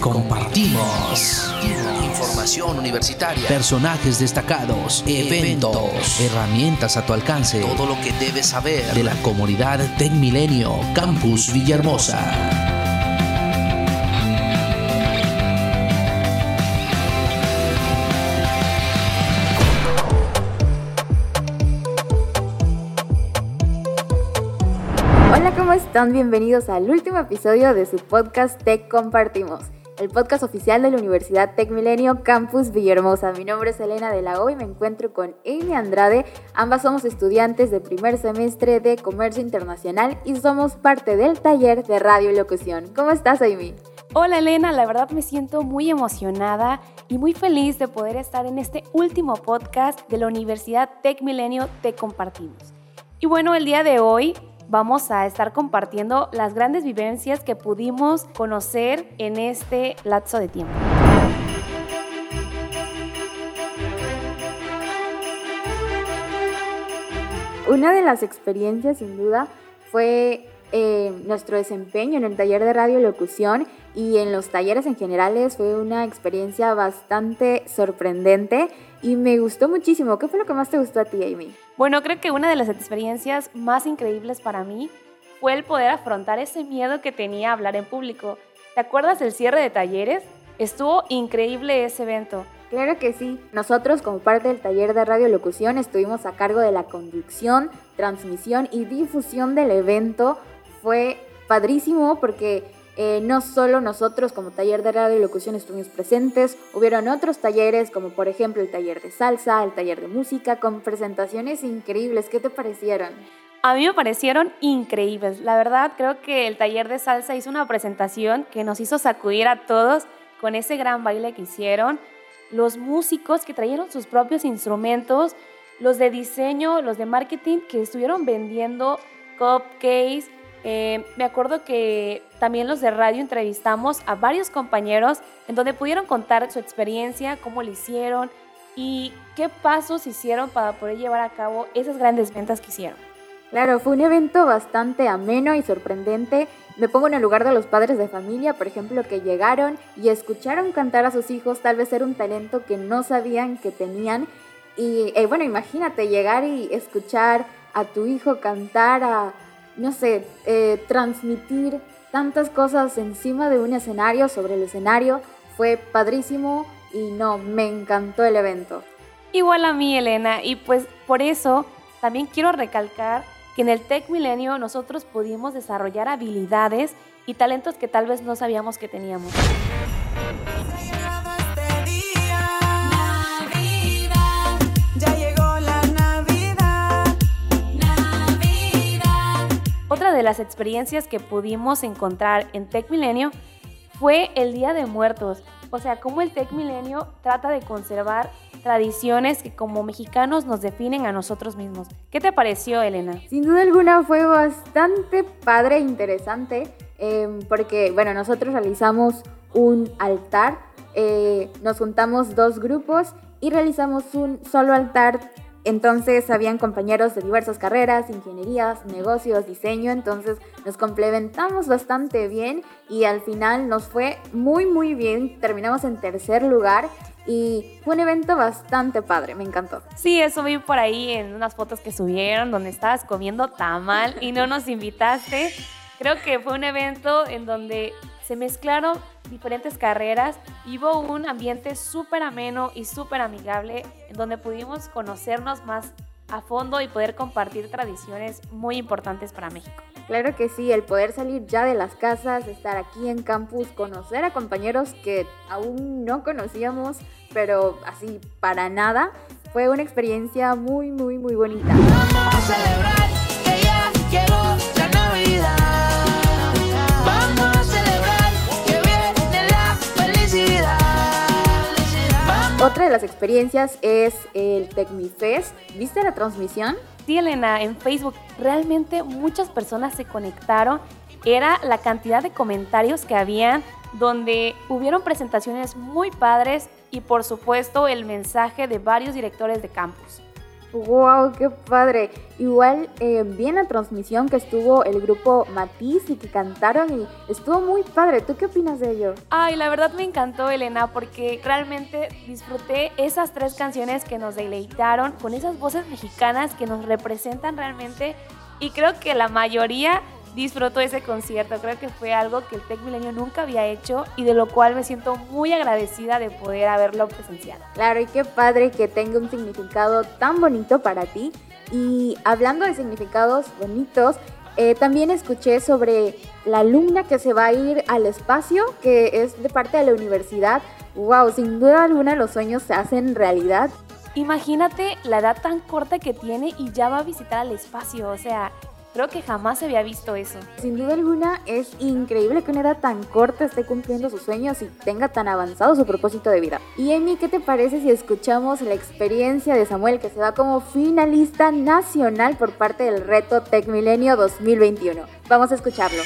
compartimos. Información universitaria. Personajes destacados, eventos, herramientas a tu alcance. Todo lo que debes saber de la comunidad Tech Milenio Campus Villahermosa. Hola, ¿cómo están? Bienvenidos al último episodio de su podcast Tech Compartimos, el podcast oficial de la Universidad Tech Milenio Campus Villahermosa. Mi nombre es Elena de la O y me encuentro con Amy Andrade. Ambas somos estudiantes de primer semestre de Comercio Internacional y somos parte del taller de Radio Locución. ¿Cómo estás, Amy? Hola Elena, la verdad me siento muy emocionada y muy feliz de poder estar en este último podcast de la Universidad Tech Milenio Te Compartimos. Y bueno, el día de hoy vamos a estar compartiendo las grandes vivencias que pudimos conocer en este lapso de tiempo. Una de las experiencias sin duda fue eh, nuestro desempeño en el taller de radiolocución y en los talleres en generales fue una experiencia bastante sorprendente y me gustó muchísimo. ¿Qué fue lo que más te gustó a ti, Amy? Bueno, creo que una de las experiencias más increíbles para mí fue el poder afrontar ese miedo que tenía a hablar en público. ¿Te acuerdas del cierre de talleres? Estuvo increíble ese evento. Claro que sí. Nosotros como parte del taller de radiolocución estuvimos a cargo de la conducción, transmisión y difusión del evento. Fue padrísimo porque eh, no solo nosotros como taller de radio y locución estuvimos presentes, hubieron otros talleres como por ejemplo el taller de salsa, el taller de música, con presentaciones increíbles. ¿Qué te parecieron? A mí me parecieron increíbles. La verdad creo que el taller de salsa hizo una presentación que nos hizo sacudir a todos con ese gran baile que hicieron. Los músicos que trajeron sus propios instrumentos, los de diseño, los de marketing que estuvieron vendiendo cupcakes, eh, me acuerdo que también los de radio entrevistamos a varios compañeros en donde pudieron contar su experiencia, cómo lo hicieron y qué pasos hicieron para poder llevar a cabo esas grandes ventas que hicieron. Claro, fue un evento bastante ameno y sorprendente. Me pongo en el lugar de los padres de familia, por ejemplo, que llegaron y escucharon cantar a sus hijos, tal vez era un talento que no sabían que tenían. Y eh, bueno, imagínate llegar y escuchar a tu hijo cantar a no sé, eh, transmitir tantas cosas encima de un escenario, sobre el escenario, fue padrísimo y no, me encantó el evento. Igual a mí, Elena, y pues por eso también quiero recalcar que en el Tech Milenio nosotros pudimos desarrollar habilidades y talentos que tal vez no sabíamos que teníamos. De las experiencias que pudimos encontrar en Tech Milenio fue el Día de Muertos. O sea, cómo el Tech Milenio trata de conservar tradiciones que como mexicanos nos definen a nosotros mismos. ¿Qué te pareció, Elena? Sin duda alguna fue bastante padre e interesante em, porque, bueno, nosotros realizamos un altar, eh, nos juntamos dos grupos y realizamos un solo altar entonces habían compañeros de diversas carreras, ingenierías, negocios, diseño, entonces nos complementamos bastante bien y al final nos fue muy muy bien, terminamos en tercer lugar y fue un evento bastante padre, me encantó. Sí, eso vi por ahí en unas fotos que subieron donde estabas comiendo tamal y no nos invitaste. Creo que fue un evento en donde se mezclaron diferentes carreras y hubo un ambiente súper ameno y súper amigable en donde pudimos conocernos más a fondo y poder compartir tradiciones muy importantes para México. Claro que sí, el poder salir ya de las casas, estar aquí en campus, conocer a compañeros que aún no conocíamos, pero así para nada, fue una experiencia muy, muy, muy bonita. Vamos a celebrar que ya llegó Otra de las experiencias es el TecmiFest. ¿Viste la transmisión? Sí, Elena, en Facebook realmente muchas personas se conectaron. Era la cantidad de comentarios que habían donde hubieron presentaciones muy padres y por supuesto el mensaje de varios directores de campus. ¡Wow! ¡Qué padre! Igual eh, vi en la transmisión que estuvo el grupo Matiz y que cantaron y estuvo muy padre. ¿Tú qué opinas de ello? Ay, la verdad me encantó, Elena, porque realmente disfruté esas tres canciones que nos deleitaron con esas voces mexicanas que nos representan realmente y creo que la mayoría disfrutó ese concierto. Creo que fue algo que el Tech Milenio nunca había hecho y de lo cual me siento muy agradecida de poder haberlo presenciado. Claro, y qué padre que tenga un significado tan bonito para ti. Y hablando de significados bonitos, eh, también escuché sobre la alumna que se va a ir al espacio, que es de parte de la universidad. ¡Wow! Sin duda alguna los sueños se hacen realidad. Imagínate la edad tan corta que tiene y ya va a visitar al espacio. O sea, Creo que jamás había visto eso. Sin duda alguna es increíble que una edad tan corta esté cumpliendo sus sueños y tenga tan avanzado su propósito de vida. Y Amy, ¿qué te parece si escuchamos la experiencia de Samuel que se va como finalista nacional por parte del reto Tech Milenio 2021? Vamos a escucharlo.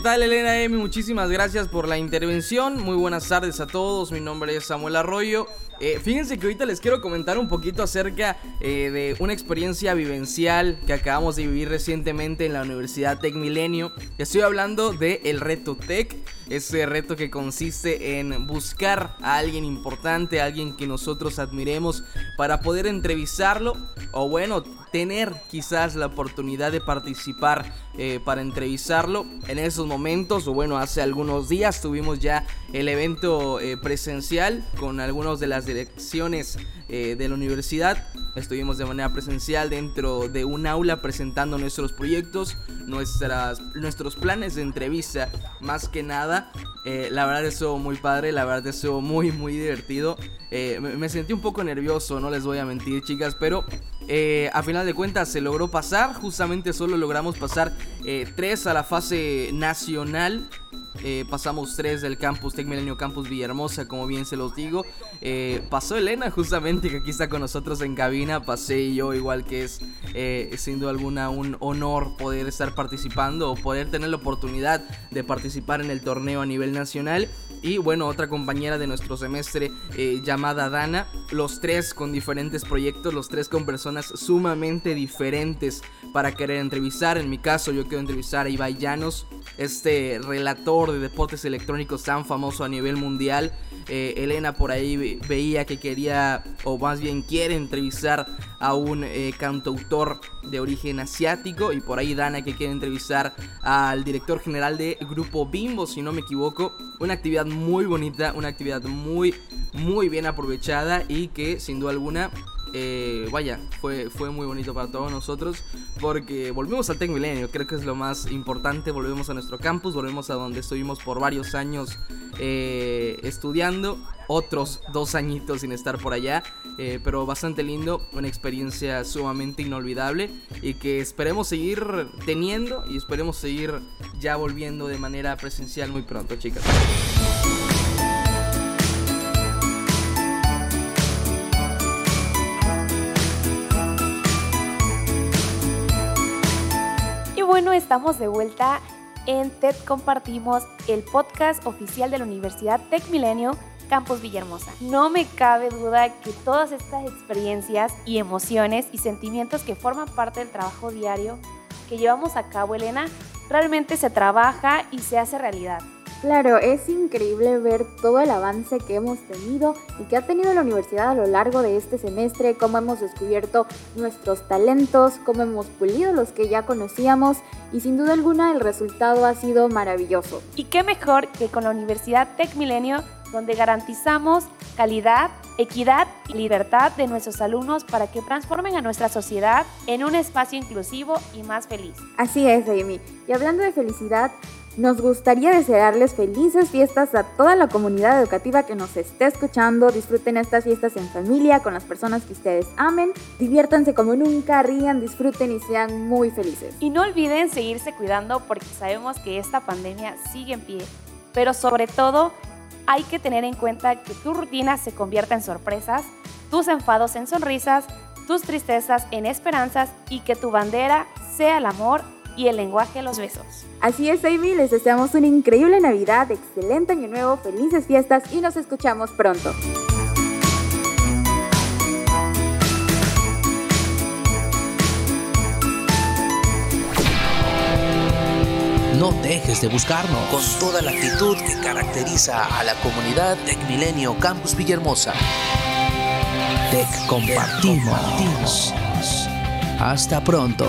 ¿Qué tal Elena M? Muchísimas gracias por la intervención. Muy buenas tardes a todos. Mi nombre es Samuel Arroyo. Eh, fíjense que ahorita les quiero comentar un poquito acerca eh, de una experiencia vivencial que acabamos de vivir recientemente en la Universidad Tech Milenio. Estoy hablando de el reto Tech, ese reto que consiste en buscar a alguien importante, a alguien que nosotros admiremos para poder entrevistarlo o bueno, tener quizás la oportunidad de participar eh, para entrevistarlo en esos momentos o bueno hace algunos días tuvimos ya el evento eh, presencial con algunos de las direcciones eh, de la universidad. Estuvimos de manera presencial dentro de un aula presentando nuestros proyectos nuestras nuestros planes de entrevista más que nada. La verdad estuvo muy padre la verdad estuvo muy muy divertido. Me sentí un poco nervioso no les voy a mentir chicas pero eh, a final de cuentas se logró pasar, justamente solo logramos pasar eh, tres a la fase nacional eh, pasamos tres del campus Tec Milenio Campus Villahermosa, como bien se los digo. Pasó Elena, justamente, que aquí está con nosotros en cabina. Pasé yo, igual que es, sin duda alguna, un honor poder estar participando o poder tener la oportunidad de participar en el torneo a nivel nacional. Y bueno, otra compañera de nuestro semestre llamada Dana. Los tres con diferentes proyectos, los tres con personas sumamente diferentes para querer entrevistar. En mi caso, yo quiero entrevistar a Ibai Llanos, este relator de deportes electrónicos tan famoso a nivel mundial. Eh, Elena por ahí veía que quería, o más bien quiere entrevistar a un eh, cantautor de origen asiático. Y por ahí Dana que quiere entrevistar al director general de Grupo Bimbo, si no me equivoco. Una actividad muy bonita, una actividad muy, muy bien aprovechada y que sin duda alguna eh, vaya, fue, fue muy bonito para todos nosotros porque volvimos al Tec Milenio, creo que es lo más importante, volvemos a nuestro campus, volvemos a donde estuvimos por varios años eh, estudiando, otros dos añitos sin estar por allá, eh, pero bastante lindo, una experiencia sumamente inolvidable y que esperemos seguir teniendo y esperemos seguir ya volviendo de manera presencial muy pronto, chicas. bueno, estamos de vuelta en TED Compartimos, el podcast oficial de la Universidad Tech Milenio Campus Villahermosa. No me cabe duda que todas estas experiencias y emociones y sentimientos que forman parte del trabajo diario que llevamos a cabo, Elena, realmente se trabaja y se hace realidad. Claro, es increíble ver todo el avance que hemos tenido y que ha tenido la universidad a lo largo de este semestre, cómo hemos descubierto nuestros talentos, cómo hemos pulido los que ya conocíamos y sin duda alguna el resultado ha sido maravilloso. Y qué mejor que con la Universidad Tech Milenio, donde garantizamos calidad, equidad y libertad de nuestros alumnos para que transformen a nuestra sociedad en un espacio inclusivo y más feliz. Así es, Amy. Y hablando de felicidad, nos gustaría desearles felices fiestas a toda la comunidad educativa que nos esté escuchando. Disfruten estas fiestas en familia, con las personas que ustedes amen. Diviértanse como nunca, rían, disfruten y sean muy felices. Y no olviden seguirse cuidando porque sabemos que esta pandemia sigue en pie. Pero sobre todo, hay que tener en cuenta que tu rutina se convierta en sorpresas, tus enfados en sonrisas, tus tristezas en esperanzas y que tu bandera sea el amor y el lenguaje de los besos. Así es, Amy, les deseamos una increíble Navidad, excelente Año Nuevo, felices fiestas y nos escuchamos pronto. No dejes de buscarnos. Con toda la actitud que caracteriza a la comunidad Tech Milenio Campus Villahermosa. Te compartimos. Hasta pronto.